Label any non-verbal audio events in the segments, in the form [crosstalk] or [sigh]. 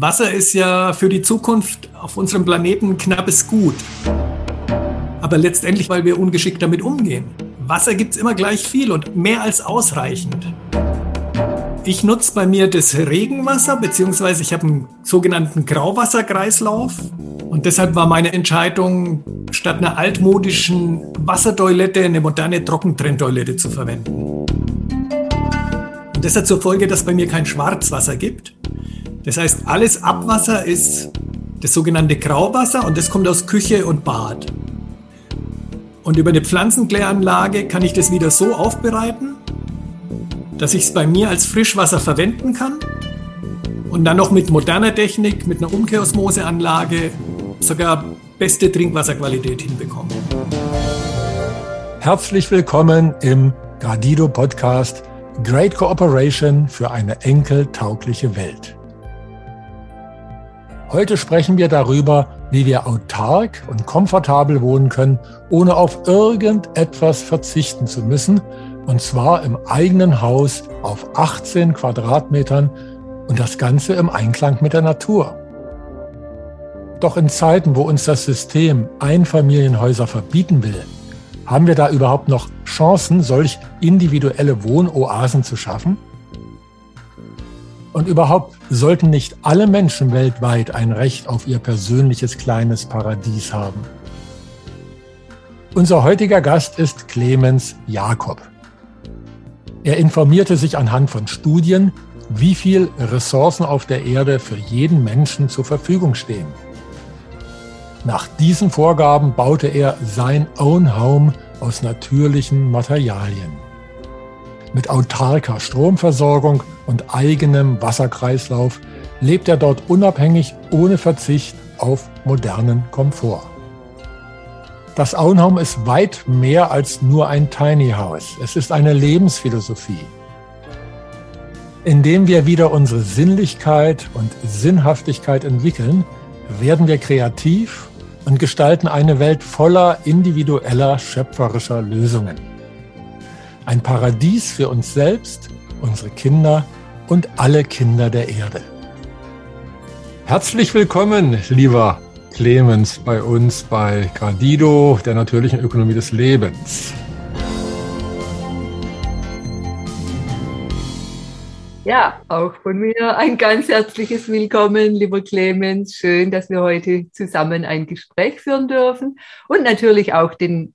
Wasser ist ja für die Zukunft auf unserem Planeten knappes Gut. Aber letztendlich, weil wir ungeschickt damit umgehen. Wasser gibt es immer gleich viel und mehr als ausreichend. Ich nutze bei mir das Regenwasser, beziehungsweise ich habe einen sogenannten Grauwasserkreislauf. Und deshalb war meine Entscheidung, statt einer altmodischen Wassertoilette eine moderne Trockentrenntoilette zu verwenden. Und das hat zur Folge, dass bei mir kein Schwarzwasser gibt. Das heißt, alles Abwasser ist das sogenannte Grauwasser und das kommt aus Küche und Bad. Und über eine Pflanzenkläranlage kann ich das wieder so aufbereiten, dass ich es bei mir als Frischwasser verwenden kann und dann noch mit moderner Technik, mit einer Umkehrosmoseanlage sogar beste Trinkwasserqualität hinbekommen. Herzlich willkommen im Gradido Podcast Great Cooperation für eine enkeltaugliche Welt. Heute sprechen wir darüber, wie wir autark und komfortabel wohnen können, ohne auf irgendetwas verzichten zu müssen, und zwar im eigenen Haus auf 18 Quadratmetern und das Ganze im Einklang mit der Natur. Doch in Zeiten, wo uns das System Einfamilienhäuser verbieten will, haben wir da überhaupt noch Chancen, solch individuelle Wohnoasen zu schaffen? Und überhaupt sollten nicht alle Menschen weltweit ein Recht auf ihr persönliches kleines Paradies haben. Unser heutiger Gast ist Clemens Jakob. Er informierte sich anhand von Studien, wie viel Ressourcen auf der Erde für jeden Menschen zur Verfügung stehen. Nach diesen Vorgaben baute er sein Own Home aus natürlichen Materialien. Mit autarker Stromversorgung und eigenem Wasserkreislauf lebt er dort unabhängig ohne Verzicht auf modernen Komfort. Das Auenhome ist weit mehr als nur ein Tiny House. Es ist eine Lebensphilosophie, indem wir wieder unsere Sinnlichkeit und Sinnhaftigkeit entwickeln, werden wir kreativ und gestalten eine Welt voller individueller schöpferischer Lösungen. Ein Paradies für uns selbst, unsere Kinder und alle Kinder der Erde. Herzlich willkommen, lieber Clemens, bei uns bei Gradido, der natürlichen Ökonomie des Lebens. Ja, auch von mir ein ganz herzliches Willkommen, lieber Clemens. Schön, dass wir heute zusammen ein Gespräch führen dürfen und natürlich auch den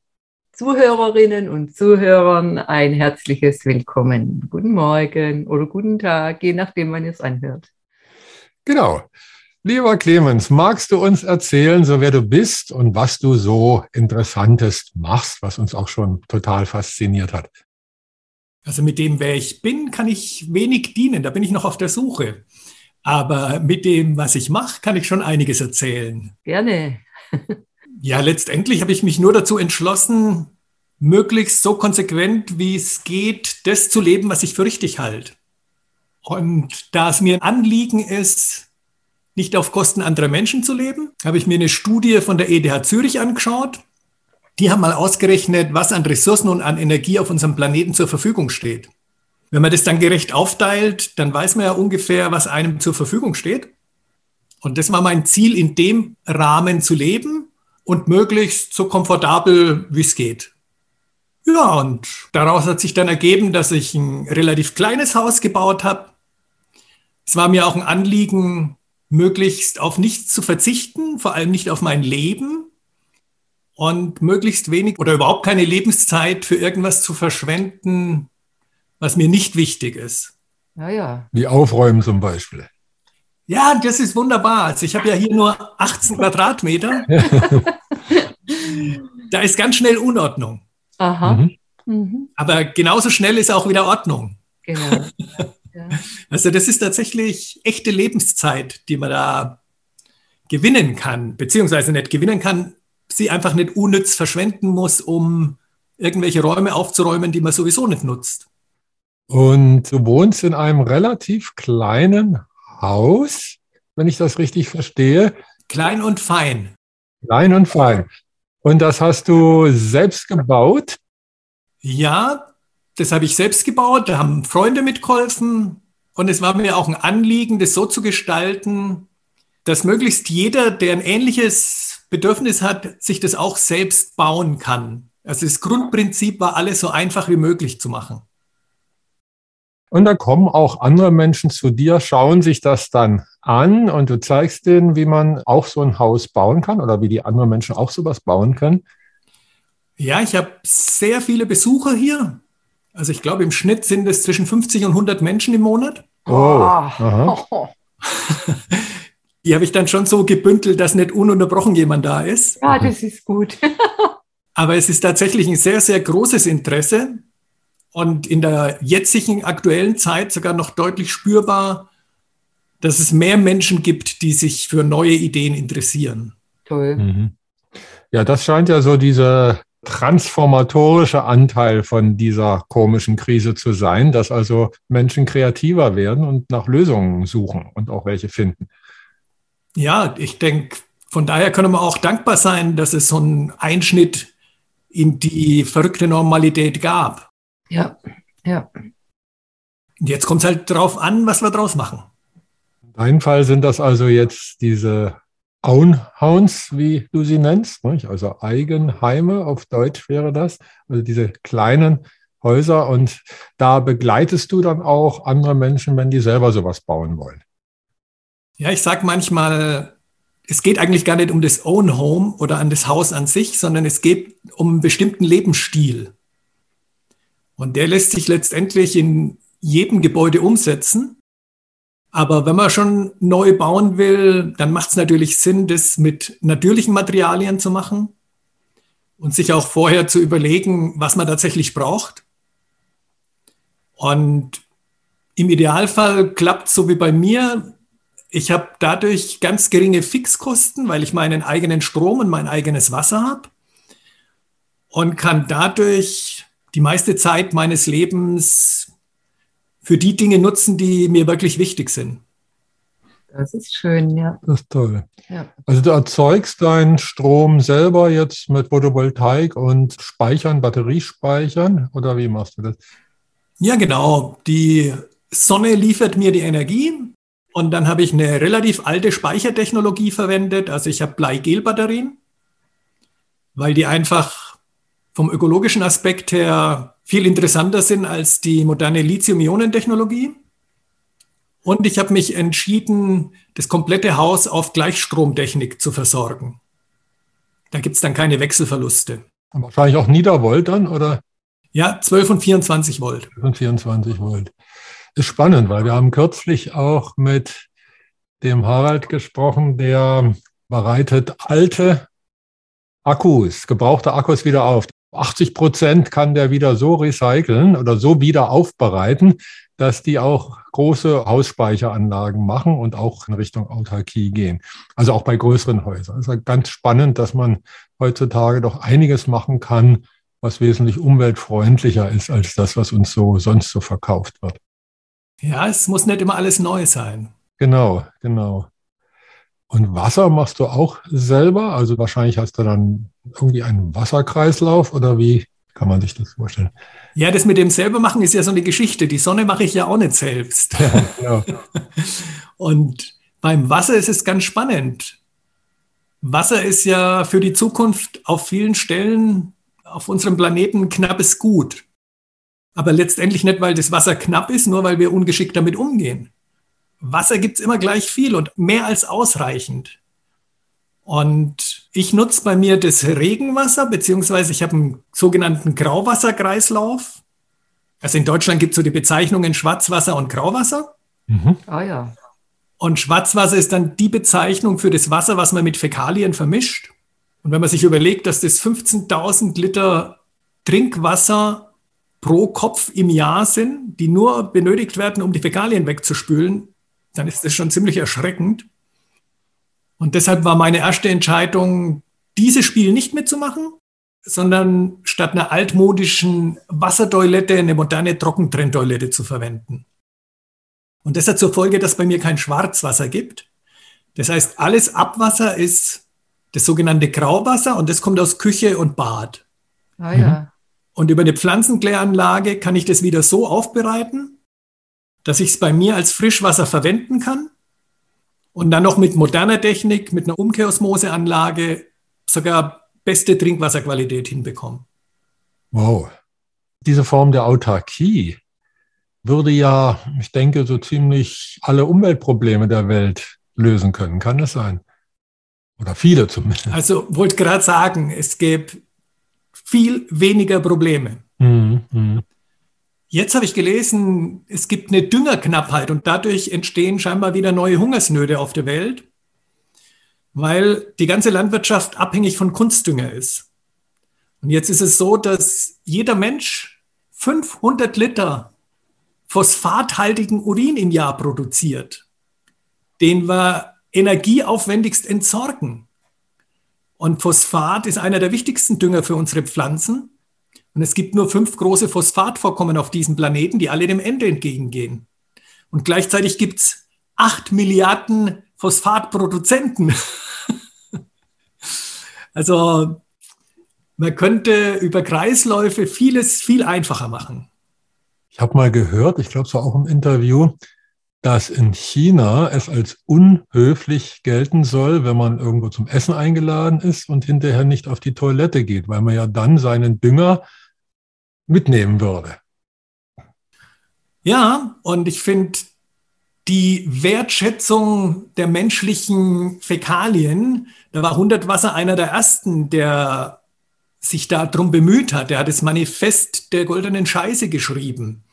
Zuhörerinnen und Zuhörern ein herzliches Willkommen. Guten Morgen oder guten Tag, je nachdem, wann ihr es anhört. Genau. Lieber Clemens, magst du uns erzählen, so wer du bist und was du so Interessantes machst, was uns auch schon total fasziniert hat? Also mit dem, wer ich bin, kann ich wenig dienen. Da bin ich noch auf der Suche. Aber mit dem, was ich mache, kann ich schon einiges erzählen. Gerne. Ja, letztendlich habe ich mich nur dazu entschlossen, möglichst so konsequent wie es geht, das zu leben, was ich für richtig halte. Und da es mir ein Anliegen ist, nicht auf Kosten anderer Menschen zu leben, habe ich mir eine Studie von der ETH Zürich angeschaut. Die haben mal ausgerechnet, was an Ressourcen und an Energie auf unserem Planeten zur Verfügung steht. Wenn man das dann gerecht aufteilt, dann weiß man ja ungefähr, was einem zur Verfügung steht. Und das war mein Ziel, in dem Rahmen zu leben und möglichst so komfortabel wie es geht. Ja, und daraus hat sich dann ergeben, dass ich ein relativ kleines Haus gebaut habe. Es war mir auch ein Anliegen, möglichst auf nichts zu verzichten, vor allem nicht auf mein Leben und möglichst wenig oder überhaupt keine Lebenszeit für irgendwas zu verschwenden, was mir nicht wichtig ist. Ja, ja. Wie Aufräumen zum Beispiel. Ja, das ist wunderbar. Also ich habe ja hier nur 18 Quadratmeter. [laughs] da ist ganz schnell Unordnung. Aha. Mhm. mhm. Aber genauso schnell ist auch wieder Ordnung. Genau. [laughs] Ja. Also das ist tatsächlich echte Lebenszeit, die man da gewinnen kann, beziehungsweise nicht gewinnen kann, sie einfach nicht unnütz verschwenden muss, um irgendwelche Räume aufzuräumen, die man sowieso nicht nutzt. Und du wohnst in einem relativ kleinen Haus, wenn ich das richtig verstehe. Klein und fein. Klein und fein. Und das hast du selbst gebaut? Ja, das habe ich selbst gebaut. Da haben Freunde mitgeholfen. Und es war mir auch ein Anliegen, das so zu gestalten, dass möglichst jeder, der ein ähnliches Bedürfnis hat, sich das auch selbst bauen kann. Also das Grundprinzip war, alles so einfach wie möglich zu machen. Und da kommen auch andere Menschen zu dir, schauen sich das dann an und du zeigst denen, wie man auch so ein Haus bauen kann oder wie die anderen Menschen auch sowas bauen können. Ja, ich habe sehr viele Besucher hier. Also ich glaube, im Schnitt sind es zwischen 50 und 100 Menschen im Monat. Oh. [laughs] Die habe ich dann schon so gebündelt, dass nicht ununterbrochen jemand da ist. Ja, das ist gut. [laughs] Aber es ist tatsächlich ein sehr, sehr großes Interesse und in der jetzigen aktuellen Zeit sogar noch deutlich spürbar, dass es mehr Menschen gibt, die sich für neue Ideen interessieren. Toll. Mhm. Ja, das scheint ja so dieser transformatorische Anteil von dieser komischen Krise zu sein, dass also Menschen kreativer werden und nach Lösungen suchen und auch welche finden. Ja, ich denke, von daher können wir auch dankbar sein, dass es so einen Einschnitt in die verrückte Normalität gab. Ja, ja. Und jetzt kommt es halt drauf an, was wir draus machen. In deinem Fall sind das also jetzt diese Ownhounds, wie du sie nennst, nicht? also Eigenheime auf Deutsch wäre das, also diese kleinen Häuser und da begleitest du dann auch andere Menschen, wenn die selber sowas bauen wollen. Ja, ich sage manchmal, es geht eigentlich gar nicht um das Own Home oder an das Haus an sich, sondern es geht um einen bestimmten Lebensstil. Und der lässt sich letztendlich in jedem Gebäude umsetzen. Aber wenn man schon neu bauen will, dann macht es natürlich Sinn, das mit natürlichen Materialien zu machen und sich auch vorher zu überlegen, was man tatsächlich braucht. Und im Idealfall klappt so wie bei mir. Ich habe dadurch ganz geringe Fixkosten, weil ich meinen eigenen Strom und mein eigenes Wasser habe und kann dadurch die meiste Zeit meines Lebens für die Dinge nutzen, die mir wirklich wichtig sind. Das ist schön, ja. Das ist toll. Ja. Also du erzeugst deinen Strom selber jetzt mit Photovoltaik und Speichern, Batteriespeichern oder wie machst du das? Ja, genau. Die Sonne liefert mir die Energie und dann habe ich eine relativ alte Speichertechnologie verwendet. Also ich habe Bleigel-Batterien, weil die einfach vom ökologischen Aspekt her viel interessanter sind als die moderne Lithium-Ionen-Technologie. Und ich habe mich entschieden, das komplette Haus auf Gleichstromtechnik zu versorgen. Da gibt es dann keine Wechselverluste. Und wahrscheinlich auch Niedervolt dann, oder? Ja, 12 und 24 Volt. 12 und 24 Volt. Ist spannend, weil wir haben kürzlich auch mit dem Harald gesprochen, der bereitet alte Akkus, gebrauchte Akkus wieder auf. 80 Prozent kann der wieder so recyceln oder so wieder aufbereiten, dass die auch große Hausspeicheranlagen machen und auch in Richtung Autarkie gehen. Also auch bei größeren Häusern. Es ist ganz spannend, dass man heutzutage doch einiges machen kann, was wesentlich umweltfreundlicher ist als das, was uns so sonst so verkauft wird. Ja, es muss nicht immer alles neu sein. Genau, genau. Und Wasser machst du auch selber? Also wahrscheinlich hast du dann irgendwie einen Wasserkreislauf oder wie kann man sich das vorstellen? Ja, das mit dem selber machen ist ja so eine Geschichte. Die Sonne mache ich ja auch nicht selbst. Ja, ja. [laughs] Und beim Wasser ist es ganz spannend. Wasser ist ja für die Zukunft auf vielen Stellen auf unserem Planeten knappes Gut. Aber letztendlich nicht, weil das Wasser knapp ist, nur weil wir ungeschickt damit umgehen. Wasser gibt es immer gleich viel und mehr als ausreichend. Und ich nutze bei mir das Regenwasser, beziehungsweise ich habe einen sogenannten Grauwasserkreislauf. Also in Deutschland gibt es so die Bezeichnungen Schwarzwasser und Grauwasser. Mhm. Ah ja. Und Schwarzwasser ist dann die Bezeichnung für das Wasser, was man mit Fäkalien vermischt. Und wenn man sich überlegt, dass das 15.000 Liter Trinkwasser pro Kopf im Jahr sind, die nur benötigt werden, um die Fäkalien wegzuspülen, dann ist das schon ziemlich erschreckend. Und deshalb war meine erste Entscheidung, dieses Spiel nicht mitzumachen, sondern statt einer altmodischen Wassertoilette eine moderne Trockentrenntoilette zu verwenden. Und das hat zur Folge, dass bei mir kein Schwarzwasser gibt. Das heißt, alles Abwasser ist das sogenannte Grauwasser und das kommt aus Küche und Bad. Ah, ja. Und über eine Pflanzenkläranlage kann ich das wieder so aufbereiten, dass ich es bei mir als Frischwasser verwenden kann. und dann noch mit moderner Technik, mit einer Umkehrosmoseanlage sogar beste Trinkwasserqualität hinbekommen. Wow. Diese Form der Autarkie würde ja, ich denke, so ziemlich alle Umweltprobleme der Welt lösen können. Kann das sein? Oder viele zumindest. Also wollte gerade sagen, es gäbe viel weniger Probleme. Mhm, mh. Jetzt habe ich gelesen, es gibt eine Düngerknappheit und dadurch entstehen scheinbar wieder neue Hungersnöte auf der Welt, weil die ganze Landwirtschaft abhängig von Kunstdünger ist. Und jetzt ist es so, dass jeder Mensch 500 Liter phosphathaltigen Urin im Jahr produziert, den wir energieaufwendigst entsorgen. Und Phosphat ist einer der wichtigsten Dünger für unsere Pflanzen. Und es gibt nur fünf große Phosphatvorkommen auf diesem Planeten, die alle dem Ende entgegengehen. Und gleichzeitig gibt es acht Milliarden Phosphatproduzenten. [laughs] also man könnte über Kreisläufe vieles viel einfacher machen. Ich habe mal gehört, ich glaube es war auch im Interview, dass in China es als unhöflich gelten soll, wenn man irgendwo zum Essen eingeladen ist und hinterher nicht auf die Toilette geht, weil man ja dann seinen Dünger mitnehmen würde. Ja, und ich finde die Wertschätzung der menschlichen Fäkalien, da war Hundertwasser einer der ersten, der sich darum bemüht hat. Er hat das Manifest der goldenen Scheiße geschrieben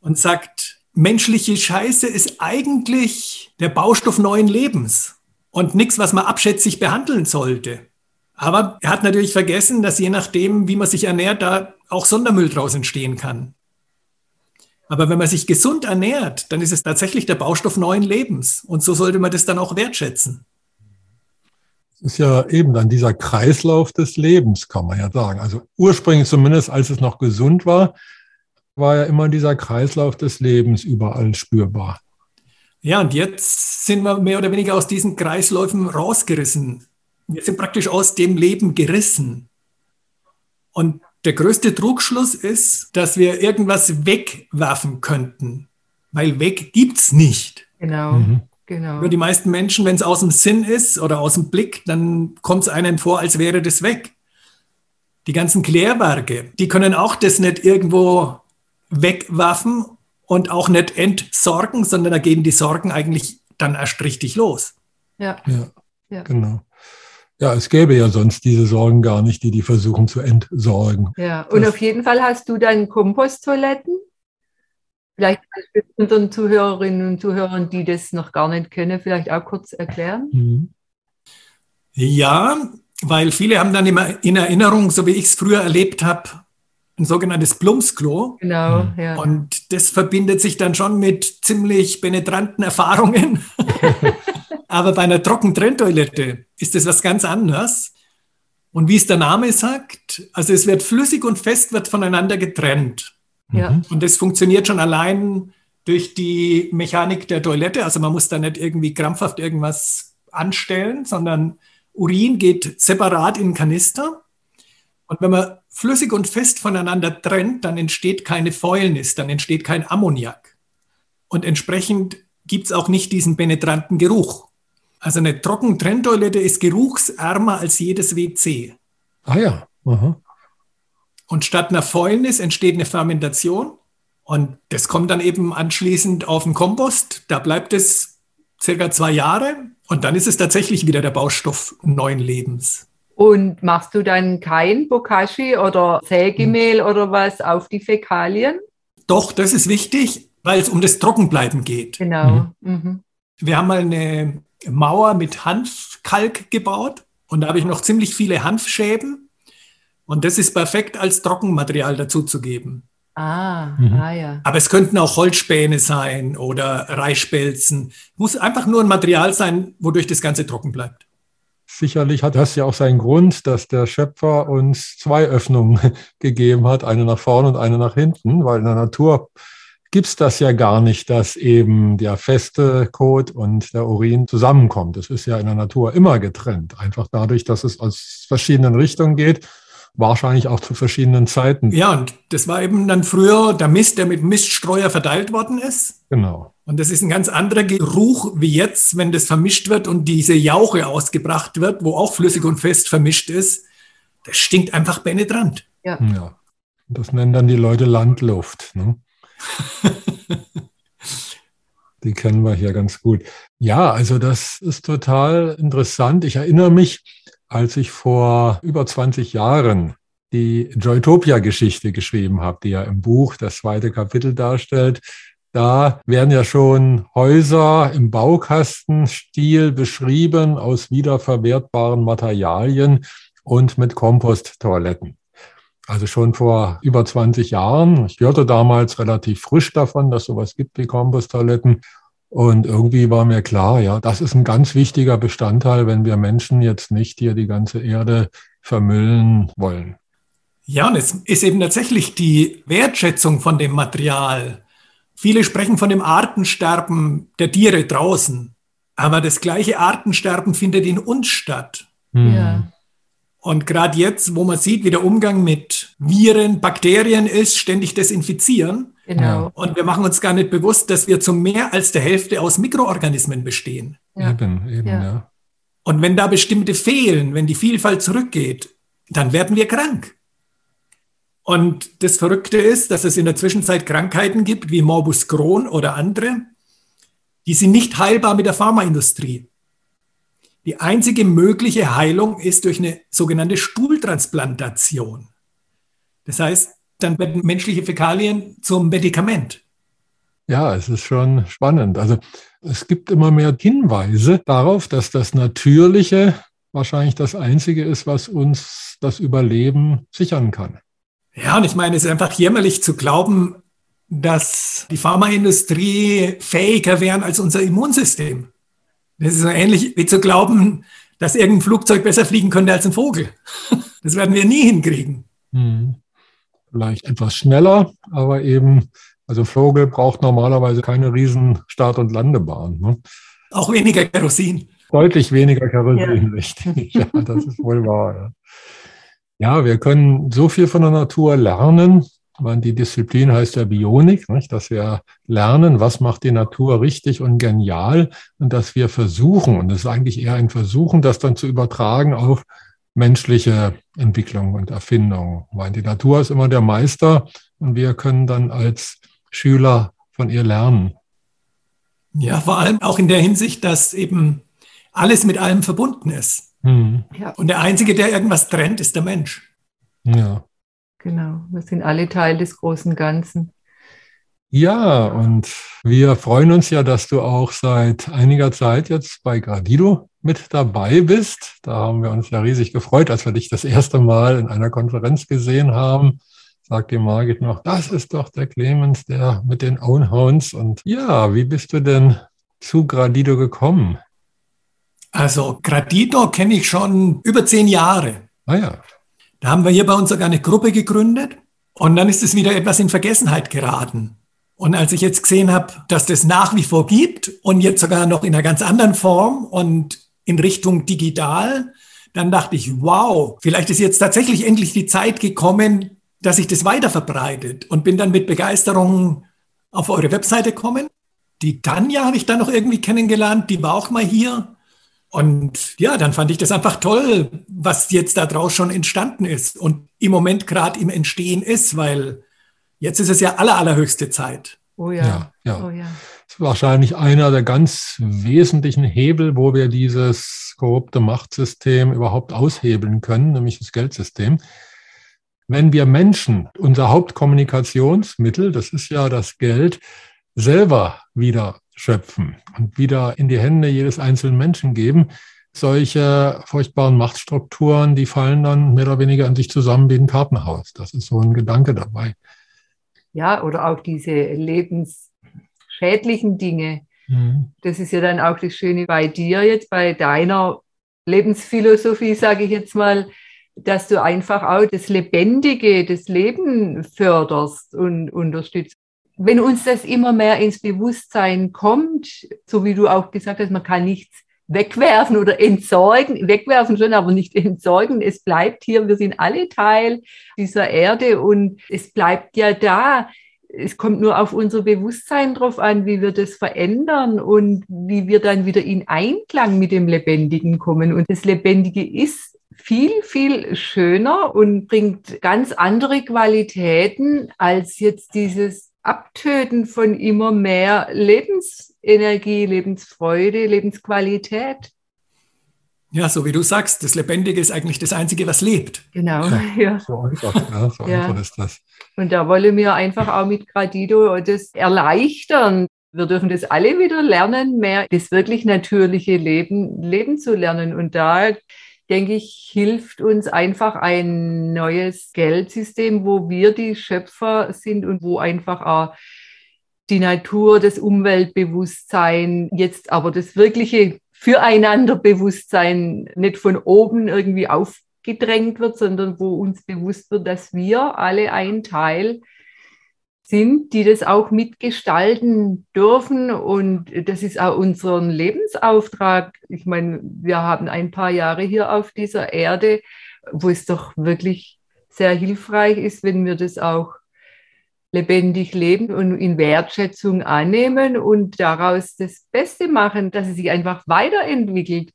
und sagt, menschliche Scheiße ist eigentlich der Baustoff neuen Lebens und nichts, was man abschätzig behandeln sollte. Aber er hat natürlich vergessen, dass je nachdem, wie man sich ernährt, da auch Sondermüll draus entstehen kann. Aber wenn man sich gesund ernährt, dann ist es tatsächlich der Baustoff neuen Lebens. Und so sollte man das dann auch wertschätzen. Es ist ja eben dann dieser Kreislauf des Lebens, kann man ja sagen. Also ursprünglich zumindest, als es noch gesund war, war ja immer dieser Kreislauf des Lebens überall spürbar. Ja, und jetzt sind wir mehr oder weniger aus diesen Kreisläufen rausgerissen. Wir sind praktisch aus dem Leben gerissen. Und der größte Trugschluss ist, dass wir irgendwas wegwerfen könnten, weil weg gibt es nicht. Genau. Mhm. Genau. Für die meisten Menschen, wenn es aus dem Sinn ist oder aus dem Blick, dann kommt es einem vor, als wäre das weg. Die ganzen Klärwerke, die können auch das nicht irgendwo wegwerfen und auch nicht entsorgen, sondern da gehen die Sorgen eigentlich dann erst richtig los. Ja. ja. ja. Genau. Ja, es gäbe ja sonst diese Sorgen gar nicht, die die versuchen zu entsorgen. Ja, und das, auf jeden Fall hast du dann Komposttoiletten. Vielleicht kannst du unseren Zuhörerinnen und Zuhörern, die das noch gar nicht kennen, vielleicht auch kurz erklären. Mhm. Ja, weil viele haben dann immer in Erinnerung, so wie ich es früher erlebt habe, ein sogenanntes Plumpsklo. Genau, mhm. ja. Und das verbindet sich dann schon mit ziemlich penetranten Erfahrungen. [laughs] Aber bei einer Trockentrenntoilette ist das was ganz anderes. Und wie es der Name sagt, also es wird flüssig und fest wird voneinander getrennt. Ja. Mhm. Und das funktioniert schon allein durch die Mechanik der Toilette. Also man muss da nicht irgendwie krampfhaft irgendwas anstellen, sondern Urin geht separat in den Kanister. Und wenn man flüssig und fest voneinander trennt, dann entsteht keine Fäulnis, dann entsteht kein Ammoniak. Und entsprechend gibt es auch nicht diesen penetranten Geruch. Also eine Trockentrenntoilette ist geruchsärmer als jedes WC. Ah ja. Aha. Und statt einer Fäulnis entsteht eine Fermentation. Und das kommt dann eben anschließend auf den Kompost. Da bleibt es circa zwei Jahre. Und dann ist es tatsächlich wieder der Baustoff neuen Lebens. Und machst du dann kein Bokashi oder Sägemehl hm. oder was auf die Fäkalien? Doch, das ist wichtig, weil es um das Trockenbleiben geht. Genau. Mhm. mhm. Wir haben mal eine Mauer mit Hanfkalk gebaut und da habe ich noch ziemlich viele Hanfschäben und das ist perfekt als Trockenmaterial dazuzugeben. Ah, mhm. ah ja. Aber es könnten auch Holzspäne sein oder Reisspelzen. Muss einfach nur ein Material sein, wodurch das Ganze trocken bleibt. Sicherlich hat das ja auch seinen Grund, dass der Schöpfer uns zwei Öffnungen [laughs] gegeben hat, eine nach vorne und eine nach hinten, weil in der Natur gibt es das ja gar nicht, dass eben der feste Kot und der Urin zusammenkommt. Das ist ja in der Natur immer getrennt, einfach dadurch, dass es aus verschiedenen Richtungen geht, wahrscheinlich auch zu verschiedenen Zeiten. Ja, und das war eben dann früher der Mist, der mit Miststreuer verteilt worden ist. Genau. Und das ist ein ganz anderer Geruch wie jetzt, wenn das vermischt wird und diese Jauche ausgebracht wird, wo auch flüssig und fest vermischt ist. Das stinkt einfach penetrant. Ja. ja. Das nennen dann die Leute Landluft. Ne? [laughs] die kennen wir hier ganz gut. Ja, also das ist total interessant. Ich erinnere mich, als ich vor über 20 Jahren die Joytopia-Geschichte geschrieben habe, die ja im Buch das zweite Kapitel darstellt. Da werden ja schon Häuser im Baukastenstil beschrieben aus wiederverwertbaren Materialien und mit Komposttoiletten. Also schon vor über 20 Jahren. Ich hörte damals relativ frisch davon, dass sowas gibt wie Komposttoiletten. Und irgendwie war mir klar, ja, das ist ein ganz wichtiger Bestandteil, wenn wir Menschen jetzt nicht hier die ganze Erde vermüllen wollen. Ja, und es ist eben tatsächlich die Wertschätzung von dem Material. Viele sprechen von dem Artensterben der Tiere draußen, aber das gleiche Artensterben findet in uns statt. Hm. Ja. Und gerade jetzt, wo man sieht, wie der Umgang mit Viren, Bakterien ist, ständig desinfizieren. Genau. Und wir machen uns gar nicht bewusst, dass wir zu mehr als der Hälfte aus Mikroorganismen bestehen. Ja. Eben, eben, ja. ja. Und wenn da bestimmte fehlen, wenn die Vielfalt zurückgeht, dann werden wir krank. Und das Verrückte ist, dass es in der Zwischenzeit Krankheiten gibt, wie Morbus Crohn oder andere, die sind nicht heilbar mit der Pharmaindustrie. Die einzige mögliche Heilung ist durch eine sogenannte Stuhltransplantation. Das heißt, dann werden menschliche Fäkalien zum Medikament. Ja, es ist schon spannend. Also es gibt immer mehr Hinweise darauf, dass das Natürliche wahrscheinlich das Einzige ist, was uns das Überleben sichern kann. Ja, und ich meine, es ist einfach jämmerlich zu glauben, dass die Pharmaindustrie fähiger wären als unser Immunsystem. Das ist so ähnlich wie zu glauben, dass irgendein Flugzeug besser fliegen könnte als ein Vogel. [laughs] Das werden wir nie hinkriegen. Hm. Vielleicht etwas schneller, aber eben, also Vogel braucht normalerweise keine riesen Start- und Landebahn. Ne? Auch weniger Kerosin. Deutlich weniger Kerosin, ja. [laughs] richtig. Ja, das ist wohl wahr. Ja. Ja, wir können so viel von der Natur lernen. Meine, die Disziplin heißt ja Bionik, nicht? dass wir lernen, was macht die Natur richtig und genial und dass wir versuchen, und das ist eigentlich eher ein Versuchen, das dann zu übertragen auf menschliche Entwicklung und Erfindung. meine, die Natur ist immer der Meister und wir können dann als Schüler von ihr lernen. Ja, vor allem auch in der Hinsicht, dass eben alles mit allem verbunden ist. Mhm. Ja. Und der Einzige, der irgendwas trennt, ist der Mensch. Ja. Genau, wir sind alle Teil des großen Ganzen. Ja, und wir freuen uns ja, dass du auch seit einiger Zeit jetzt bei Gradido mit dabei bist. Da haben wir uns ja riesig gefreut, als wir dich das erste Mal in einer Konferenz gesehen haben. Sagt die Margit noch, das ist doch der Clemens, der mit den Ownhounds. Und ja, wie bist du denn zu Gradido gekommen? Also Gradito kenne ich schon über zehn Jahre. Ah ja. Da haben wir hier bei uns sogar eine Gruppe gegründet und dann ist es wieder etwas in Vergessenheit geraten. Und als ich jetzt gesehen habe, dass das nach wie vor gibt und jetzt sogar noch in einer ganz anderen Form und in Richtung digital, dann dachte ich, wow, vielleicht ist jetzt tatsächlich endlich die Zeit gekommen, dass sich das weiter verbreitet und bin dann mit Begeisterung auf eure Webseite gekommen. Die Tanja habe ich dann noch irgendwie kennengelernt, die war auch mal hier. Und ja, dann fand ich das einfach toll, was jetzt da draus schon entstanden ist und im Moment gerade im Entstehen ist, weil jetzt ist es ja aller, allerhöchste Zeit. Oh ja. ja, ja. Oh ja. Das ist wahrscheinlich einer der ganz wesentlichen Hebel, wo wir dieses korrupte Machtsystem überhaupt aushebeln können, nämlich das Geldsystem. Wenn wir Menschen unser Hauptkommunikationsmittel, das ist ja das Geld, selber wieder schöpfen und wieder in die Hände jedes einzelnen Menschen geben. Solche furchtbaren Machtstrukturen, die fallen dann mehr oder weniger an sich zusammen wie ein Kartenhaus. Das ist so ein Gedanke dabei. Ja, oder auch diese lebensschädlichen Dinge. Mhm. Das ist ja dann auch das Schöne bei dir jetzt, bei deiner Lebensphilosophie, sage ich jetzt mal, dass du einfach auch das Lebendige, das Leben förderst und unterstützt wenn uns das immer mehr ins Bewusstsein kommt, so wie du auch gesagt hast, man kann nichts wegwerfen oder entsorgen, wegwerfen schon, aber nicht [laughs] entsorgen. Es bleibt hier, wir sind alle Teil dieser Erde und es bleibt ja da. es kommt nur auf unser Bewusstsein drauf an, wie wir das verändern und wie wir dann wieder in Einklang mit dem Lebendigen kommen. Und das Lebendige ist viel, viel schöner und bringt ganz andere Qualitäten als jetzt dieses Abtöten von immer mehr Lebensenergie, Lebensfreude, Lebensqualität. Ja, so wie du sagst, das Lebendige ist eigentlich das Einzige, was lebt. Genau, ja. [laughs] ja. So einfach, ja, so ja. einfach ist das. Und da wollen wir einfach auch mit Gradido das erleichtern. Wir dürfen das alle wieder lernen, mehr das wirklich natürliche Leben leben zu lernen. Und da denke ich, hilft uns einfach ein neues Geldsystem, wo wir die Schöpfer sind und wo einfach auch die Natur, das Umweltbewusstsein, jetzt aber das wirkliche Füreinanderbewusstsein nicht von oben irgendwie aufgedrängt wird, sondern wo uns bewusst wird, dass wir alle ein Teil sind, die das auch mitgestalten dürfen. Und das ist auch unser Lebensauftrag. Ich meine, wir haben ein paar Jahre hier auf dieser Erde, wo es doch wirklich sehr hilfreich ist, wenn wir das auch lebendig leben und in Wertschätzung annehmen und daraus das Beste machen, dass es sich einfach weiterentwickelt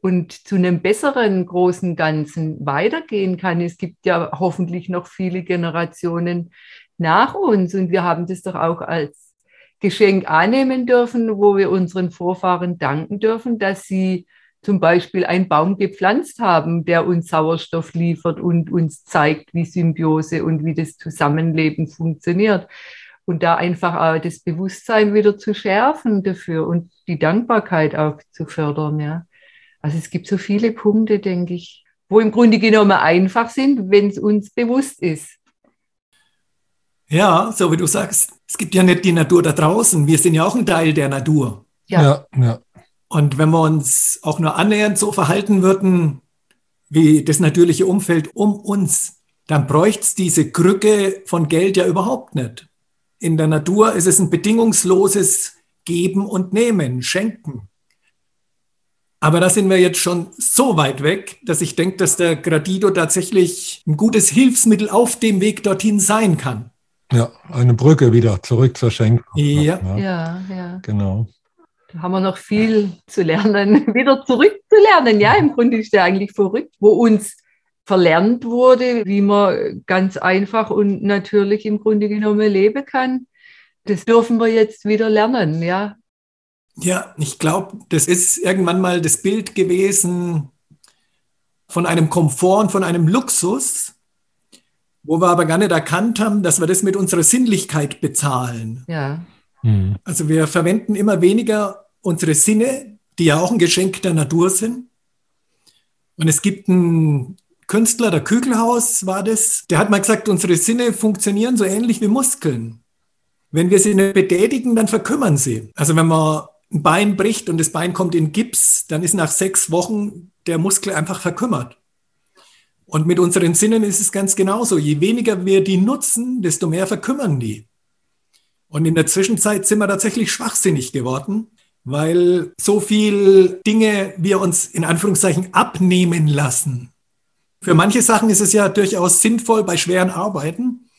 und zu einem besseren großen Ganzen weitergehen kann. Es gibt ja hoffentlich noch viele Generationen nach uns und wir haben das doch auch als Geschenk annehmen dürfen, wo wir unseren Vorfahren danken dürfen, dass sie zum Beispiel einen Baum gepflanzt haben, der uns Sauerstoff liefert und uns zeigt, wie Symbiose und wie das Zusammenleben funktioniert. Und da einfach auch das Bewusstsein wieder zu schärfen dafür und die Dankbarkeit auch zu fördern. Ja. Also es gibt so viele Punkte, denke ich, wo im Grunde genommen einfach sind, wenn es uns bewusst ist. Ja, so wie du sagst, es gibt ja nicht die Natur da draußen. Wir sind ja auch ein Teil der Natur. Ja, ja. ja. Und wenn wir uns auch nur annähernd so verhalten würden wie das natürliche Umfeld um uns, dann bräuchte es diese Krücke von Geld ja überhaupt nicht. In der Natur ist es ein bedingungsloses Geben und Nehmen, Schenken. Aber da sind wir jetzt schon so weit weg, dass ich denke, dass der Gradido tatsächlich ein gutes Hilfsmittel auf dem Weg dorthin sein kann. Ja, eine Brücke wieder zurück zur Schenkung. Ja, ja, ja. Genau. Da haben wir noch viel zu lernen, [laughs] wieder zurückzulernen. Ja, im Grunde ist der eigentlich verrückt, wo uns verlernt wurde, wie man ganz einfach und natürlich im Grunde genommen leben kann. Das dürfen wir jetzt wieder lernen, ja. Ja, ich glaube, das ist irgendwann mal das Bild gewesen von einem Komfort und von einem Luxus, wo wir aber gar nicht erkannt haben, dass wir das mit unserer Sinnlichkeit bezahlen. Ja. Mhm. Also wir verwenden immer weniger unsere Sinne, die ja auch ein Geschenk der Natur sind. Und es gibt einen Künstler, der Kügelhaus war das, der hat mal gesagt, unsere Sinne funktionieren so ähnlich wie Muskeln. Wenn wir sie nicht betätigen, dann verkümmern sie. Also wenn man ein Bein bricht und das Bein kommt in Gips, dann ist nach sechs Wochen der Muskel einfach verkümmert. Und mit unseren Sinnen ist es ganz genauso. Je weniger wir die nutzen, desto mehr verkümmern die. Und in der Zwischenzeit sind wir tatsächlich schwachsinnig geworden, weil so viel Dinge wir uns in Anführungszeichen abnehmen lassen. Für manche Sachen ist es ja durchaus sinnvoll bei schweren Arbeiten.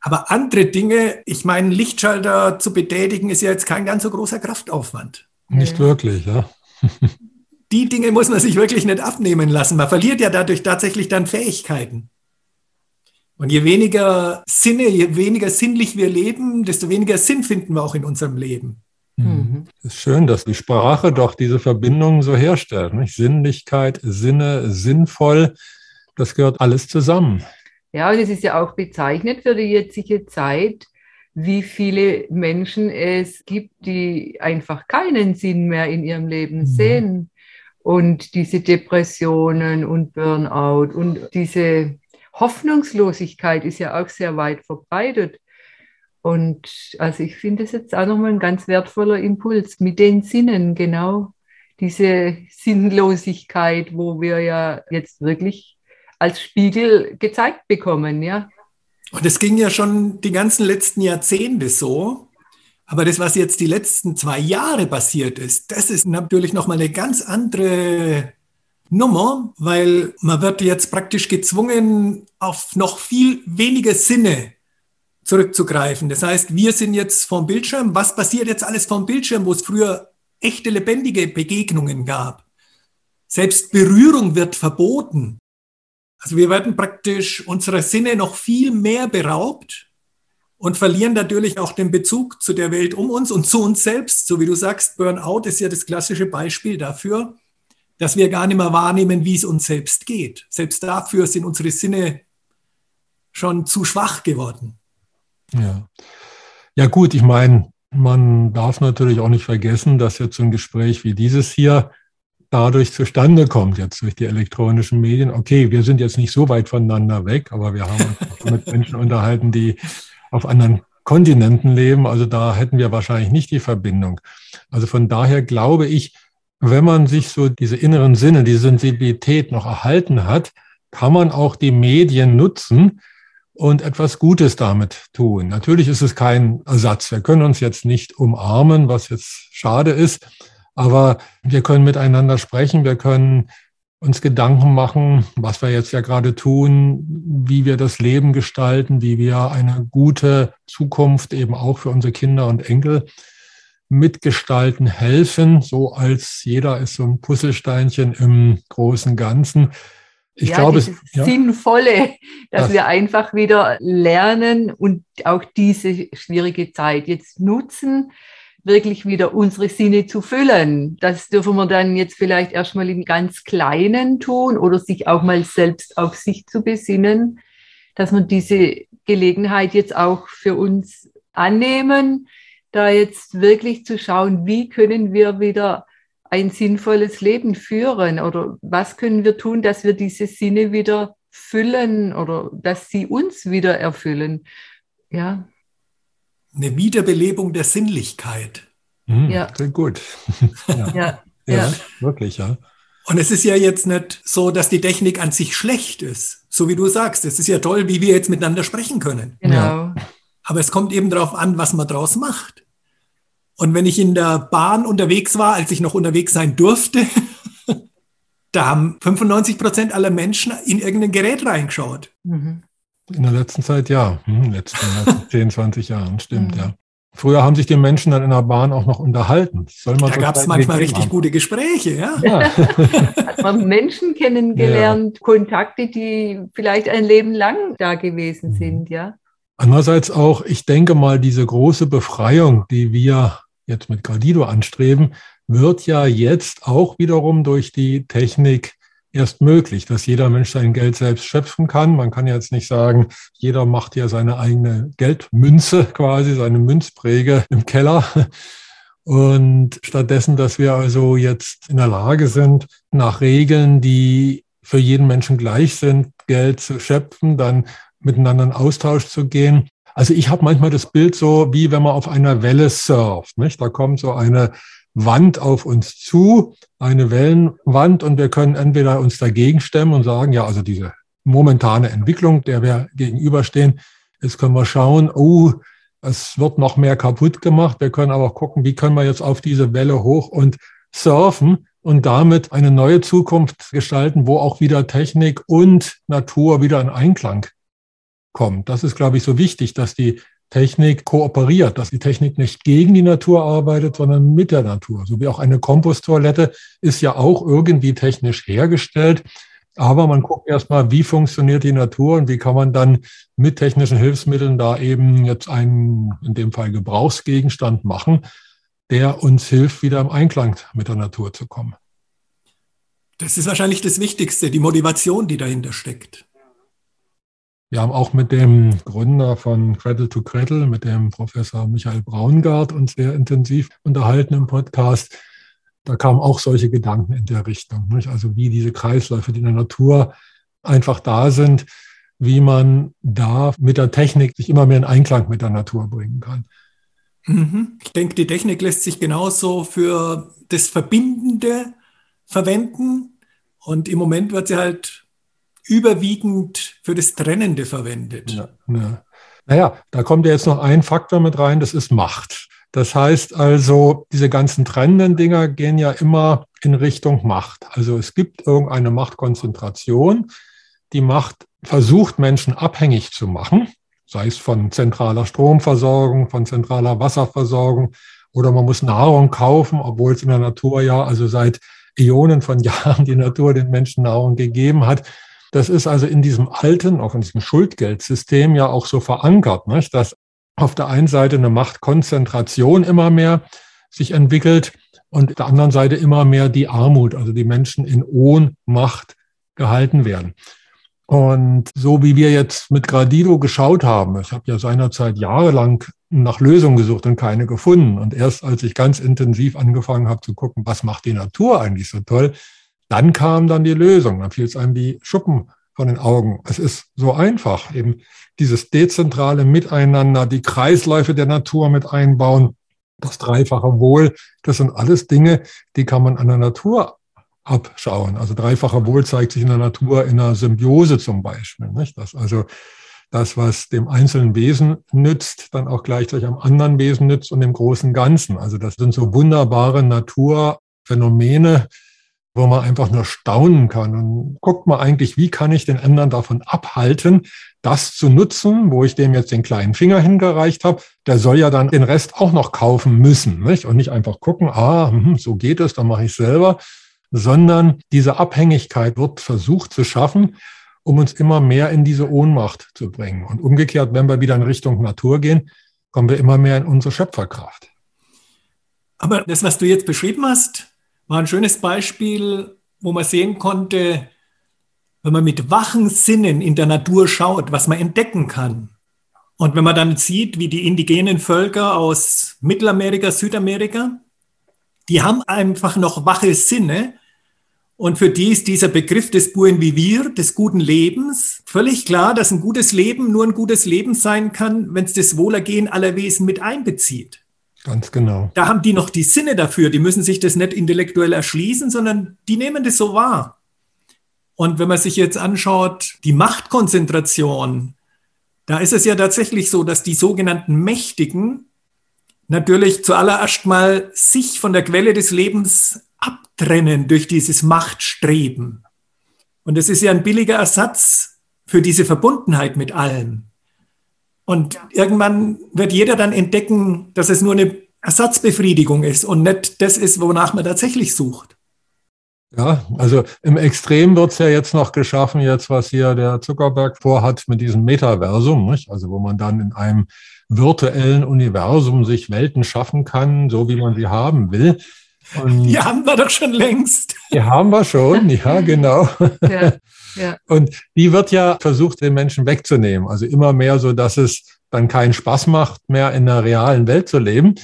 Aber andere Dinge, ich meine, Lichtschalter zu betätigen, ist ja jetzt kein ganz so großer Kraftaufwand. Nicht wirklich, ja. [laughs] Die Dinge muss man sich wirklich nicht abnehmen lassen. Man verliert ja dadurch tatsächlich dann Fähigkeiten. Und je weniger Sinne, je weniger sinnlich wir leben, desto weniger Sinn finden wir auch in unserem Leben. Mhm. Es ist schön, dass die Sprache doch diese Verbindungen so herstellt. Nicht? Sinnlichkeit, Sinne, sinnvoll, das gehört alles zusammen. Ja, und es ist ja auch bezeichnet für die jetzige Zeit, wie viele Menschen es gibt, die einfach keinen Sinn mehr in ihrem Leben mhm. sehen. Und diese Depressionen und Burnout und diese Hoffnungslosigkeit ist ja auch sehr weit verbreitet. Und also ich finde es jetzt auch nochmal ein ganz wertvoller Impuls mit den Sinnen, genau diese Sinnlosigkeit, wo wir ja jetzt wirklich als Spiegel gezeigt bekommen, ja. Und es ging ja schon die ganzen letzten Jahrzehnte so. Aber das, was jetzt die letzten zwei Jahre passiert ist, das ist natürlich nochmal eine ganz andere Nummer, weil man wird jetzt praktisch gezwungen, auf noch viel weniger Sinne zurückzugreifen. Das heißt, wir sind jetzt vom Bildschirm. Was passiert jetzt alles vom Bildschirm, wo es früher echte lebendige Begegnungen gab? Selbst Berührung wird verboten. Also wir werden praktisch unserer Sinne noch viel mehr beraubt und verlieren natürlich auch den Bezug zu der Welt um uns und zu uns selbst. So wie du sagst, Burnout ist ja das klassische Beispiel dafür, dass wir gar nicht mehr wahrnehmen, wie es uns selbst geht. Selbst dafür sind unsere Sinne schon zu schwach geworden. Ja, ja gut, ich meine, man darf natürlich auch nicht vergessen, dass jetzt so ein Gespräch wie dieses hier dadurch zustande kommt, jetzt durch die elektronischen Medien. Okay, wir sind jetzt nicht so weit voneinander weg, aber wir haben uns mit [laughs] Menschen unterhalten, die auf anderen Kontinenten leben. Also da hätten wir wahrscheinlich nicht die Verbindung. Also von daher glaube ich, wenn man sich so diese inneren Sinne, die Sensibilität noch erhalten hat, kann man auch die Medien nutzen und etwas Gutes damit tun. Natürlich ist es kein Ersatz. Wir können uns jetzt nicht umarmen, was jetzt schade ist, aber wir können miteinander sprechen, wir können uns Gedanken machen, was wir jetzt ja gerade tun, wie wir das Leben gestalten, wie wir eine gute Zukunft eben auch für unsere Kinder und Enkel mitgestalten helfen, so als jeder ist so ein Puzzlesteinchen im großen Ganzen. Ich ja, glaube, es, ja. Sinnvolle, dass das. wir einfach wieder lernen und auch diese schwierige Zeit jetzt nutzen, wirklich wieder unsere Sinne zu füllen. Das dürfen wir dann jetzt vielleicht erstmal im ganz Kleinen tun oder sich auch mal selbst auf sich zu besinnen, dass wir diese Gelegenheit jetzt auch für uns annehmen, da jetzt wirklich zu schauen, wie können wir wieder ein sinnvolles Leben führen oder was können wir tun, dass wir diese Sinne wieder füllen oder dass sie uns wieder erfüllen. Ja eine Wiederbelebung der Sinnlichkeit. Mhm, ja. Sehr gut. [laughs] ja. ja. ja, wirklich, ja. Und es ist ja jetzt nicht so, dass die Technik an sich schlecht ist. So wie du sagst, es ist ja toll, wie wir jetzt miteinander sprechen können. Genau. Ja. Aber es kommt eben darauf an, was man draus macht. Und wenn ich in der Bahn unterwegs war, als ich noch unterwegs sein durfte, [laughs] da haben 95 Prozent aller Menschen in irgendein Gerät reingeschaut. Mhm. In der letzten Zeit ja, in den letzten 10, 20 [laughs] Jahren, stimmt, mhm. ja. Früher haben sich die Menschen dann in der Bahn auch noch unterhalten. Soll man da gab es manchmal richtig haben. gute Gespräche, ja. ja. [laughs] Hat man Menschen kennengelernt, ja. Kontakte, die vielleicht ein Leben lang da gewesen mhm. sind, ja. Andererseits auch, ich denke mal, diese große Befreiung, die wir jetzt mit Gradido anstreben, wird ja jetzt auch wiederum durch die Technik erst möglich, dass jeder Mensch sein Geld selbst schöpfen kann. Man kann jetzt nicht sagen, jeder macht ja seine eigene Geldmünze [laughs] quasi, seine Münzpräge im Keller. Und stattdessen, dass wir also jetzt in der Lage sind, nach Regeln, die für jeden Menschen gleich sind, Geld zu schöpfen, dann miteinander in Austausch zu gehen. Also ich habe manchmal das Bild so, wie wenn man auf einer Welle surft. Nicht? Da kommt so eine Wand auf uns zu, eine Wellenwand, und wir können entweder uns dagegen stemmen und sagen, ja, also diese momentane Entwicklung, der wir gegenüberstehen, jetzt können wir schauen, oh, es wird noch mehr kaputt gemacht. Wir können aber gucken, wie können wir jetzt auf diese Welle hoch und surfen und damit eine neue Zukunft gestalten, wo auch wieder Technik und Natur wieder in Einklang kommt. Das ist, glaube ich, so wichtig, dass die Technik kooperiert, dass die Technik nicht gegen die Natur arbeitet, sondern mit der Natur. So wie auch eine Komposttoilette ist ja auch irgendwie technisch hergestellt. Aber man guckt erstmal, wie funktioniert die Natur und wie kann man dann mit technischen Hilfsmitteln da eben jetzt einen, in dem Fall Gebrauchsgegenstand machen, der uns hilft, wieder im Einklang mit der Natur zu kommen. Das ist wahrscheinlich das Wichtigste, die Motivation, die dahinter steckt. Wir haben auch mit dem Gründer von Cradle to Cradle, mit dem Professor Michael Braungart, uns sehr intensiv unterhalten im Podcast. Da kamen auch solche Gedanken in der Richtung. Nicht? Also wie diese Kreisläufe, die in der Natur einfach da sind, wie man da mit der Technik sich immer mehr in Einklang mit der Natur bringen kann. Mhm. Ich denke, die Technik lässt sich genauso für das Verbindende verwenden. Und im Moment wird sie halt überwiegend für das Trennende verwendet. Ja, ja. Naja, da kommt ja jetzt noch ein Faktor mit rein, das ist Macht. Das heißt also, diese ganzen trennenden Dinger gehen ja immer in Richtung Macht. Also es gibt irgendeine Machtkonzentration. Die Macht versucht, Menschen abhängig zu machen. sei es von zentraler Stromversorgung, von zentraler Wasserversorgung oder man muss Nahrung kaufen, obwohl es in der Natur ja, also seit Ionen von [laughs] Jahren die Natur den Menschen Nahrung gegeben hat. Das ist also in diesem alten, auch in diesem Schuldgeldsystem ja auch so verankert, nicht? dass auf der einen Seite eine Machtkonzentration immer mehr sich entwickelt und auf der anderen Seite immer mehr die Armut, also die Menschen in Ohnmacht gehalten werden. Und so wie wir jetzt mit Gradido geschaut haben, ich habe ja seinerzeit jahrelang nach Lösungen gesucht und keine gefunden. Und erst als ich ganz intensiv angefangen habe zu gucken, was macht die Natur eigentlich so toll, dann kam dann die Lösung. Dann fiel es einem wie Schuppen von den Augen. Es ist so einfach, eben dieses dezentrale Miteinander, die Kreisläufe der Natur mit einbauen, das dreifache Wohl, das sind alles Dinge, die kann man an der Natur abschauen. Also dreifacher Wohl zeigt sich in der Natur in einer Symbiose zum Beispiel. Nicht? Das also das, was dem einzelnen Wesen nützt, dann auch gleichzeitig am anderen Wesen nützt und dem großen Ganzen. Also das sind so wunderbare Naturphänomene, wo man einfach nur staunen kann und guckt mal eigentlich, wie kann ich den anderen davon abhalten, das zu nutzen, wo ich dem jetzt den kleinen Finger hingereicht habe. Der soll ja dann den Rest auch noch kaufen müssen nicht? und nicht einfach gucken, ah, hm, so geht es, dann mache ich selber, sondern diese Abhängigkeit wird versucht zu schaffen um uns immer mehr in diese Ohnmacht zu bringen. Und umgekehrt, wenn wir wieder in Richtung Natur gehen, kommen wir immer mehr in unsere Schöpferkraft. Aber das, was du jetzt beschrieben hast, war ein schönes Beispiel, wo man sehen konnte, wenn man mit wachen Sinnen in der Natur schaut, was man entdecken kann. Und wenn man dann sieht, wie die indigenen Völker aus Mittelamerika, Südamerika, die haben einfach noch wache Sinne und für die ist dieser Begriff des Buen Vivir, des guten Lebens, völlig klar, dass ein gutes Leben nur ein gutes Leben sein kann, wenn es das Wohlergehen aller Wesen mit einbezieht. Ganz genau. Da haben die noch die Sinne dafür. Die müssen sich das nicht intellektuell erschließen, sondern die nehmen das so wahr. Und wenn man sich jetzt anschaut, die Machtkonzentration, da ist es ja tatsächlich so, dass die sogenannten Mächtigen natürlich zuallererst mal sich von der Quelle des Lebens abtrennen durch dieses Machtstreben. Und das ist ja ein billiger Ersatz für diese Verbundenheit mit allem. Und irgendwann wird jeder dann entdecken, dass es nur eine Ersatzbefriedigung ist und nicht das ist, wonach man tatsächlich sucht. Ja, also im Extrem wird es ja jetzt noch geschaffen, jetzt was hier der Zuckerberg vorhat mit diesem Metaversum, nicht? also wo man dann in einem virtuellen Universum sich Welten schaffen kann, so wie man sie haben will. Und die haben wir doch schon längst. [laughs] Die haben wir schon, ja, genau. Ja, ja. Und die wird ja versucht, den Menschen wegzunehmen. Also immer mehr so, dass es dann keinen Spaß macht, mehr in der realen Welt zu leben.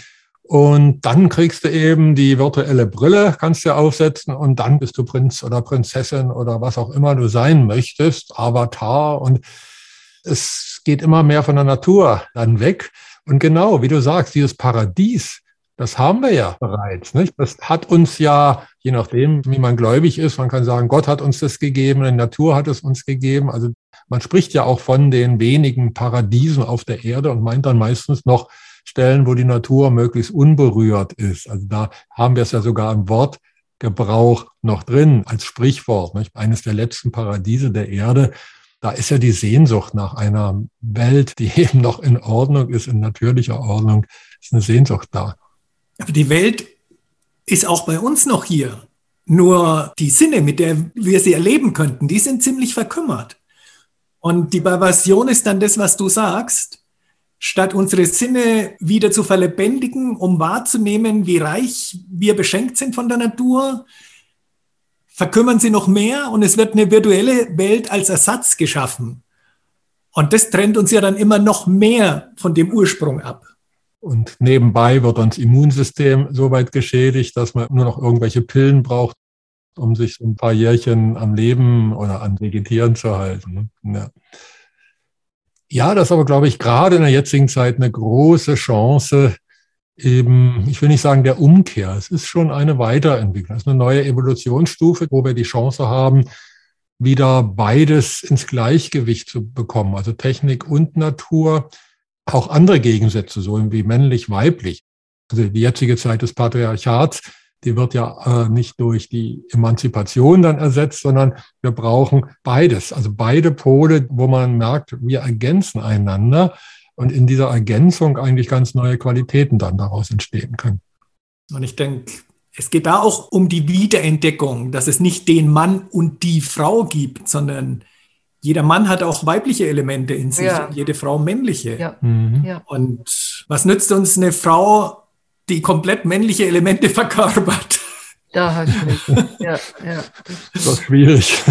Und dann kriegst du eben die virtuelle Brille, kannst du aufsetzen und dann bist du Prinz oder Prinzessin oder was auch immer du sein möchtest, Avatar. Und es geht immer mehr von der Natur dann weg. Und genau, wie du sagst, dieses Paradies, das haben wir ja bereits. Nicht? Das hat uns ja, je nachdem, wie man gläubig ist, man kann sagen, Gott hat uns das gegeben, die Natur hat es uns gegeben. Also man spricht ja auch von den wenigen Paradiesen auf der Erde und meint dann meistens noch Stellen, wo die Natur möglichst unberührt ist. Also da haben wir es ja sogar im Wortgebrauch noch drin als Sprichwort. Nicht? Eines der letzten Paradiese der Erde. Da ist ja die Sehnsucht nach einer Welt, die [laughs] eben noch in Ordnung ist, in natürlicher Ordnung, ist eine Sehnsucht da. Aber die Welt ist auch bei uns noch hier. Nur die Sinne, mit der wir sie erleben könnten, die sind ziemlich verkümmert. Und die Perversion ist dann das, was du sagst. Statt unsere Sinne wieder zu verlebendigen, um wahrzunehmen, wie reich wir beschenkt sind von der Natur, verkümmern sie noch mehr und es wird eine virtuelle Welt als Ersatz geschaffen. Und das trennt uns ja dann immer noch mehr von dem Ursprung ab. Und nebenbei wird dann das Immunsystem so weit geschädigt, dass man nur noch irgendwelche Pillen braucht, um sich ein paar Jährchen am Leben oder an Vegetieren zu halten. Ne? Ja. ja, das ist aber, glaube ich, gerade in der jetzigen Zeit eine große Chance, eben, ich will nicht sagen der Umkehr, es ist schon eine Weiterentwicklung, es ist eine neue Evolutionsstufe, wo wir die Chance haben, wieder beides ins Gleichgewicht zu bekommen, also Technik und Natur auch andere Gegensätze, so wie männlich-weiblich. Also die jetzige Zeit des Patriarchats, die wird ja äh, nicht durch die Emanzipation dann ersetzt, sondern wir brauchen beides, also beide Pole, wo man merkt, wir ergänzen einander und in dieser Ergänzung eigentlich ganz neue Qualitäten dann daraus entstehen können. Und ich denke, es geht da auch um die Wiederentdeckung, dass es nicht den Mann und die Frau gibt, sondern jeder Mann hat auch weibliche Elemente in sich ja. und jede Frau männliche. Ja. Mhm. Ja. Und was nützt uns eine Frau, die komplett männliche Elemente [laughs] verkörpert? Da hast du recht. Ja, ja. Das ist schwierig.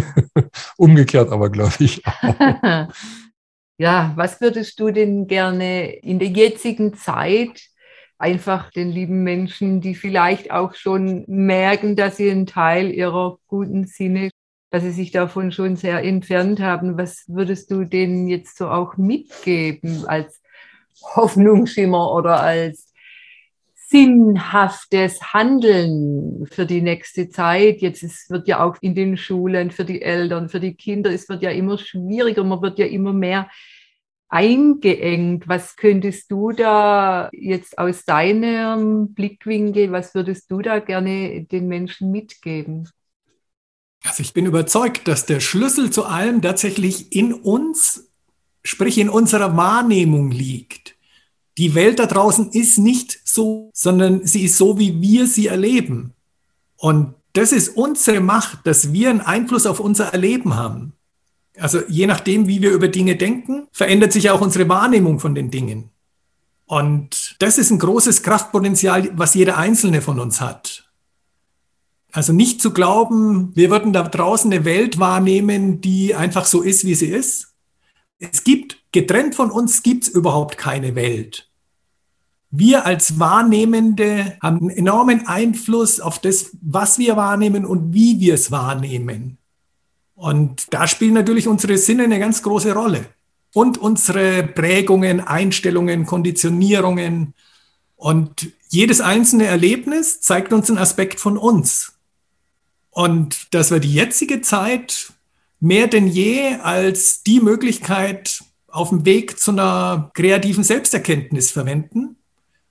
[laughs] Umgekehrt aber, glaube ich. Auch. [laughs] ja, was würdest du denn gerne in der jetzigen Zeit einfach den lieben Menschen, die vielleicht auch schon merken, dass sie einen Teil ihrer guten Sinne, dass sie sich davon schon sehr entfernt haben. Was würdest du denen jetzt so auch mitgeben als Hoffnungsschimmer oder als sinnhaftes Handeln für die nächste Zeit. Jetzt es wird ja auch in den Schulen für die Eltern, für die Kinder, es wird ja immer schwieriger, man wird ja immer mehr eingeengt. Was könntest du da jetzt aus deinem Blickwinkel, was würdest du da gerne den Menschen mitgeben? Also ich bin überzeugt, dass der Schlüssel zu allem tatsächlich in uns, sprich in unserer Wahrnehmung liegt. Die Welt da draußen ist nicht so, sondern sie ist so, wie wir sie erleben. Und das ist unsere Macht, dass wir einen Einfluss auf unser Erleben haben. Also je nachdem, wie wir über Dinge denken, verändert sich auch unsere Wahrnehmung von den Dingen. Und das ist ein großes Kraftpotenzial, was jeder Einzelne von uns hat. Also nicht zu glauben, wir würden da draußen eine Welt wahrnehmen, die einfach so ist, wie sie ist. Es gibt, getrennt von uns gibt es überhaupt keine Welt. Wir als Wahrnehmende haben einen enormen Einfluss auf das, was wir wahrnehmen und wie wir es wahrnehmen. Und da spielen natürlich unsere Sinne eine ganz große Rolle. Und unsere Prägungen, Einstellungen, Konditionierungen. Und jedes einzelne Erlebnis zeigt uns einen Aspekt von uns. Und dass wir die jetzige Zeit mehr denn je als die Möglichkeit auf dem Weg zu einer kreativen Selbsterkenntnis verwenden.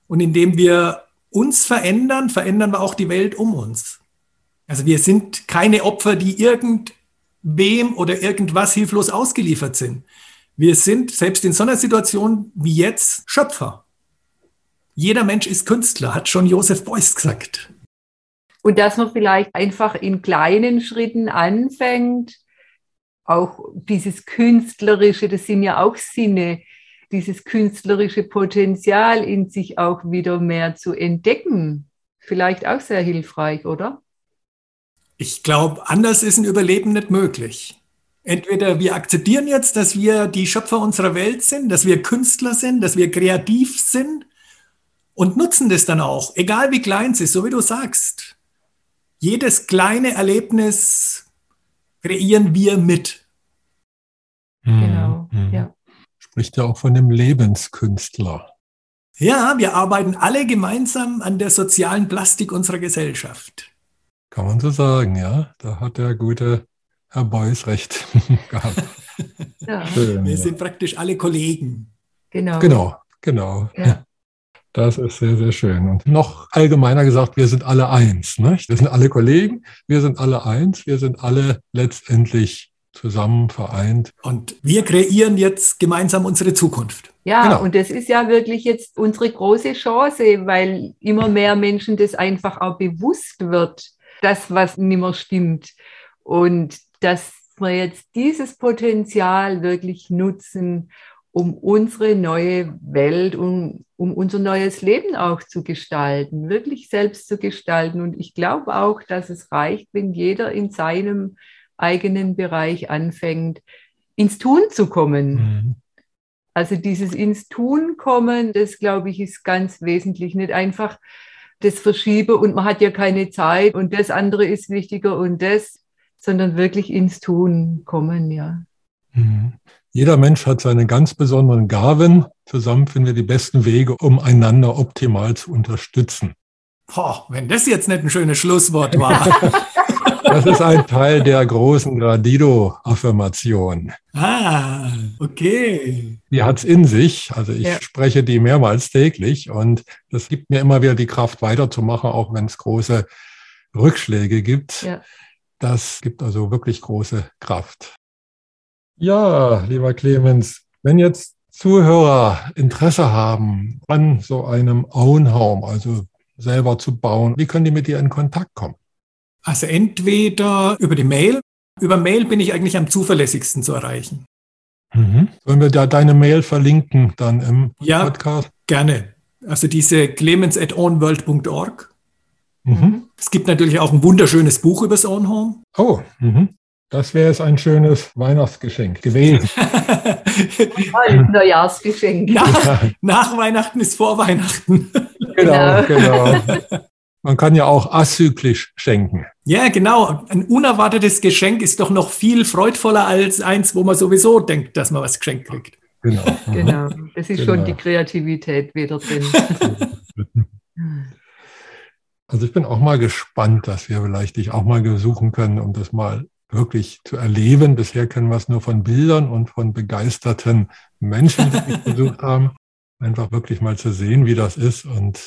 Und indem wir uns verändern, verändern wir auch die Welt um uns. Also wir sind keine Opfer, die irgend wem oder irgendwas hilflos ausgeliefert sind. Wir sind selbst in so einer Situation wie jetzt Schöpfer. Jeder Mensch ist Künstler, hat schon Joseph Beuys gesagt. Und dass man vielleicht einfach in kleinen Schritten anfängt, auch dieses Künstlerische, das sind ja auch Sinne, dieses künstlerische Potenzial in sich auch wieder mehr zu entdecken. Vielleicht auch sehr hilfreich, oder? Ich glaube, anders ist ein Überleben nicht möglich. Entweder wir akzeptieren jetzt, dass wir die Schöpfer unserer Welt sind, dass wir Künstler sind, dass wir kreativ sind und nutzen das dann auch, egal wie klein es ist, so wie du sagst. Jedes kleine Erlebnis kreieren wir mit. Hm, genau, mhm. ja. Spricht ja auch von dem Lebenskünstler. Ja, wir arbeiten alle gemeinsam an der sozialen Plastik unserer Gesellschaft. Kann man so sagen, ja. Da hat der gute Herr Beuys recht [laughs] gehabt. ja. Schön, Wir ja. sind praktisch alle Kollegen. Genau. Genau, genau. Ja. Das ist sehr, sehr schön. Und noch allgemeiner gesagt, wir sind alle eins. Nicht? Wir sind alle Kollegen, wir sind alle eins, wir sind alle letztendlich zusammen vereint. Und wir kreieren jetzt gemeinsam unsere Zukunft. Ja, genau. und das ist ja wirklich jetzt unsere große Chance, weil immer mehr Menschen das einfach auch bewusst wird, das, was nicht mehr stimmt. Und dass wir jetzt dieses Potenzial wirklich nutzen, um unsere neue Welt, um, um unser neues Leben auch zu gestalten, wirklich selbst zu gestalten. Und ich glaube auch, dass es reicht, wenn jeder in seinem eigenen Bereich anfängt, ins Tun zu kommen. Mhm. Also dieses ins Tun kommen, das glaube ich, ist ganz wesentlich. Nicht einfach das verschiebe und man hat ja keine Zeit und das andere ist wichtiger und das, sondern wirklich ins Tun kommen, ja. Mhm. Jeder Mensch hat seine ganz besonderen Gaben. Zusammen finden wir die besten Wege, um einander optimal zu unterstützen. Boah, wenn das jetzt nicht ein schönes Schlusswort war. [laughs] Das ist ein Teil der großen Gradido-Affirmation. Ah, okay. Die hat es in sich. Also ich Ja. spreche die mehrmals täglich und das gibt mir immer wieder die Kraft weiterzumachen, auch wenn es große Rückschläge gibt. Ja. Das gibt also wirklich große Kraft. Ja, lieber Clemens, wenn jetzt Zuhörer Interesse haben an so einem Own Home, also selber zu bauen, wie können die mit dir in Kontakt kommen? Also entweder über die Mail. Über Mail bin ich eigentlich am zuverlässigsten zu erreichen. Mhm. Sollen wir da deine Mail verlinken dann im Ja. Podcast? Gerne. Also diese clemens at ownworld.org. Mhm. Es gibt natürlich auch ein wunderschönes Buch übers Own Home. Oh, mhm. Das wäre jetzt ein schönes Weihnachtsgeschenk gewesen. [laughs] Ein Neujahrsgeschenk. nach, nach Weihnachten ist vor Weihnachten. [laughs] genau, genau. Man kann ja auch azyklisch schenken. Ja, genau. Ein unerwartetes Geschenk ist doch noch viel freudvoller als eins, wo man sowieso denkt, dass man was geschenkt kriegt. Genau. Mhm. Genau, das ist Genau. schon die Kreativität wieder drin. Also ich bin auch mal gespannt, dass wir vielleicht dich auch mal besuchen können, um das mal wirklich zu erleben. Bisher kennen wir es nur von Bildern und von begeisterten Menschen, die dich besucht [laughs] haben. Einfach wirklich mal zu sehen, wie das ist. Und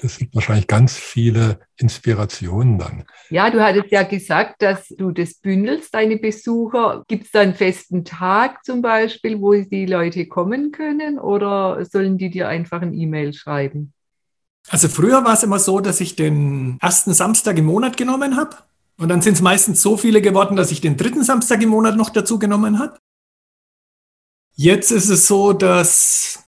das gibt wahrscheinlich ganz viele Inspirationen dann. Ja, du hattest ja gesagt, dass du das bündelst, deine Besucher. Gibt es da einen festen Tag zum Beispiel, wo die Leute kommen können oder sollen die dir einfach ein E-Mail schreiben? Also früher war es immer so, dass ich den ersten Samstag im Monat genommen habe. Und dann sind es meistens so viele geworden, dass ich den dritten Samstag im Monat noch dazu genommen habe. Jetzt ist es so, dass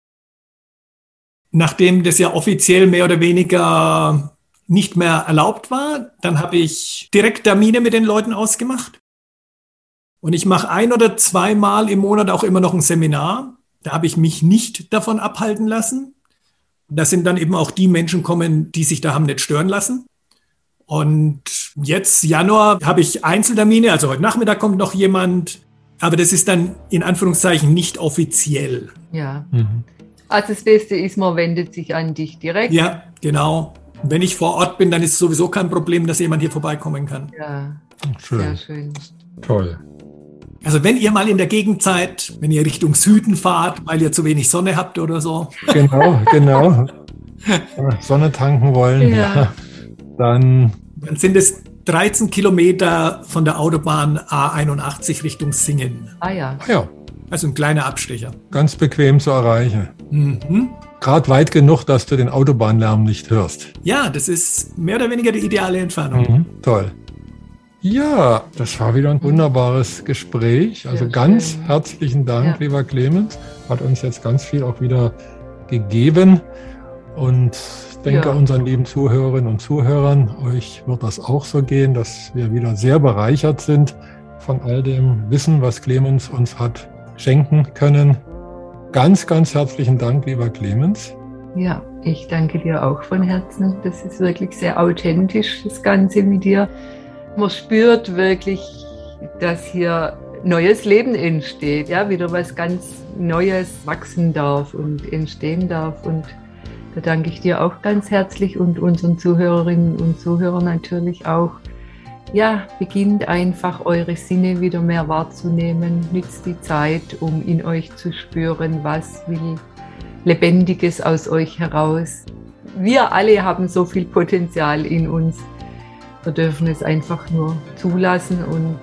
nachdem das ja offiziell mehr oder weniger nicht mehr erlaubt war, dann habe ich direkt Termine mit den Leuten ausgemacht. Und ich mache ein oder zweimal im Monat auch immer noch ein Seminar. Da habe ich mich nicht davon abhalten lassen. Da sind dann eben auch die Menschen kommen, die sich da haben nicht stören lassen. Und jetzt Januar habe ich Einzeltermine, also heute Nachmittag kommt noch jemand, aber das ist dann in Anführungszeichen nicht offiziell. Ja. Mhm. Also das Beste ist, man wendet sich an dich direkt. Ja, genau. Wenn ich vor Ort bin, dann ist es sowieso kein Problem, dass jemand hier vorbeikommen kann. Ja, sehr Schön, schön. toll. Also wenn ihr mal in der Gegend seid, wenn ihr Richtung Süden fahrt, weil ihr zu wenig Sonne habt oder so, Genau, [laughs] genau. [laughs] Sonne tanken wollen, Ja. ja. [laughs] dann dann sind es 13 Kilometer von der Autobahn A81 Richtung Singen. Ah ja. ah ja, Also ein kleiner Abstecher. ganz bequem zu erreichen. Mhm. Gerade weit genug, dass du den Autobahnlärm nicht hörst. Ja, das ist mehr oder weniger die ideale Entfernung. Mhm, toll. Ja, das war wieder ein wunderbares Gespräch. Also Sehr ganz schön. herzlichen Dank, Ja. lieber Clemens. Hat uns jetzt ganz viel auch wieder gegeben. Und denke, Ja. unseren lieben Zuhörerinnen und Zuhörern, euch wird das auch so gehen, dass wir wieder sehr bereichert sind von all dem Wissen, was Clemens uns hat schenken können. Ganz, ganz herzlichen Dank, lieber Clemens. Ja, ich danke dir auch von Herzen. Das ist wirklich sehr authentisch, das Ganze mit dir. Man spürt wirklich, dass hier neues Leben entsteht, ja, wieder was ganz Neues wachsen darf und entstehen darf. Und da danke ich dir auch ganz herzlich und unseren Zuhörerinnen und Zuhörern natürlich auch. Ja, beginnt einfach eure Sinne wieder mehr wahrzunehmen. Nützt die Zeit, um in euch zu spüren, was will Lebendiges aus euch heraus. Wir alle haben so viel Potenzial in uns. Wir dürfen es einfach nur zulassen und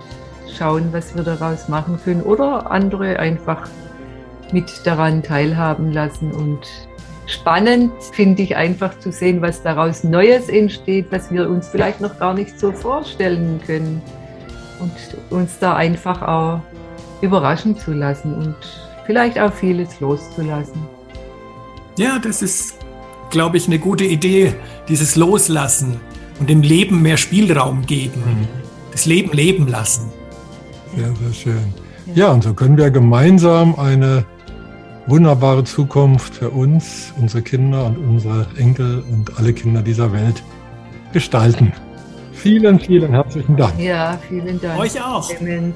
schauen, was wir daraus machen können oder andere einfach mit daran teilhaben lassen. Und spannend finde ich einfach zu sehen, was daraus Neues entsteht, was wir uns vielleicht noch gar nicht so vorstellen können. Und uns da einfach auch überraschen zu lassen und vielleicht auch vieles loszulassen. Ja, das ist, glaube ich, eine gute Idee, dieses Loslassen und dem Leben mehr Spielraum geben. Das Leben leben lassen. Sehr, sehr schön. Ja, und so können wir gemeinsam eine wunderbare Zukunft für uns, unsere Kinder und unsere Enkel und alle Kinder dieser Welt gestalten. Vielen, vielen herzlichen Dank. Ja, vielen Dank. Euch auch. Clemens.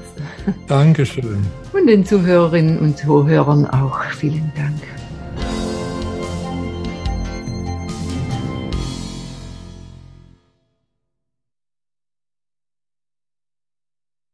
Dankeschön. Und den Zuhörerinnen und Zuhörern auch vielen Dank.